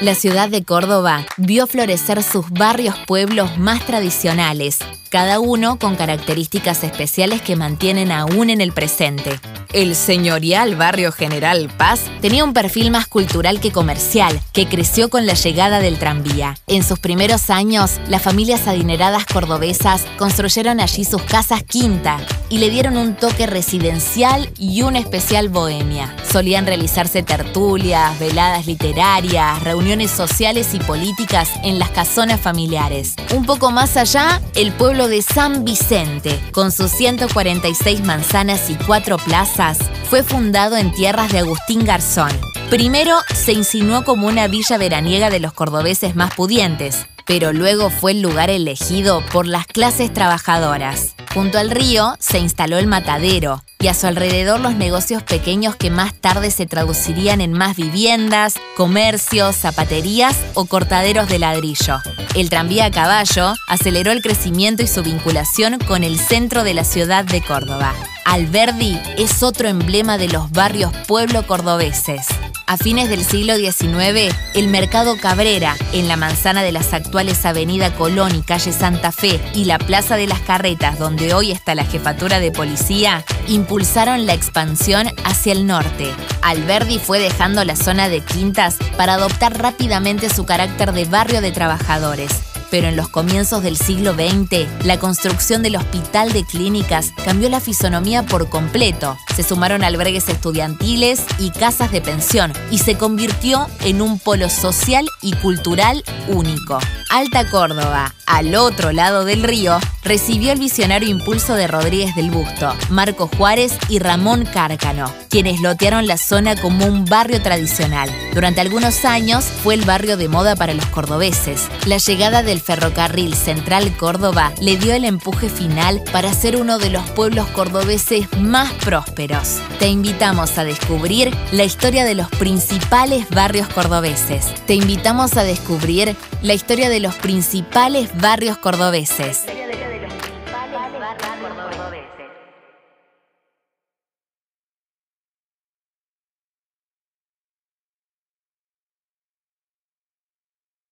La ciudad de Córdoba vio florecer sus barrios pueblos más tradicionales, cada uno con características especiales que mantienen aún en el presente. El señorial barrio General Paz tenía un perfil más cultural que comercial, que creció con la llegada del tranvía. En sus primeros años, las familias adineradas cordobesas construyeron allí sus casas quinta y le dieron un toque residencial y una especial bohemia. Solían realizarse tertulias, veladas literarias, reuniones sociales y políticas en las casonas familiares. Un poco más allá, el pueblo de San Vicente, con sus 146 manzanas y cuatro plazas, fue fundado en tierras de Agustín Garzón. Primero se insinuó como una villa veraniega de los cordobeses más pudientes, pero luego fue el lugar elegido por las clases trabajadoras. Junto al río se instaló el matadero y a su alrededor los negocios pequeños que más tarde se traducirían en más viviendas, comercios, zapaterías o cortaderos de ladrillo. El tranvía a caballo aceleró el crecimiento y su vinculación con el centro de la ciudad de Córdoba. Alberdi es otro emblema de los barrios pueblo cordobeses. A fines del siglo XIX, el Mercado Cabrera, en la manzana de las actuales Avenida Colón y Calle Santa Fe y la Plaza de las Carretas, donde hoy está la jefatura de policía, impulsaron la expansión hacia el norte. Alberdi fue dejando la zona de Quintas para adoptar rápidamente su carácter de barrio de trabajadores pero en los comienzos del siglo XX, la construcción del Hospital de Clínicas cambió la fisonomía por completo. Se sumaron albergues estudiantiles y casas de pensión y se convirtió en un polo social y cultural único. Alta Córdoba, al otro lado del río, recibió el visionario impulso de Rodríguez del Busto, Marco Juárez y Ramón Cárcano, quienes lotearon la zona como un barrio tradicional. Durante algunos años fue el barrio de moda para los cordobeses. La llegada del ferrocarril Central Córdoba le dio el empuje final para ser uno de los pueblos cordobeses más prósperos. Te invitamos a descubrir la historia de los principales barrios cordobeses. Te invitamos a descubrir la historia de los principales barrios cordobeses.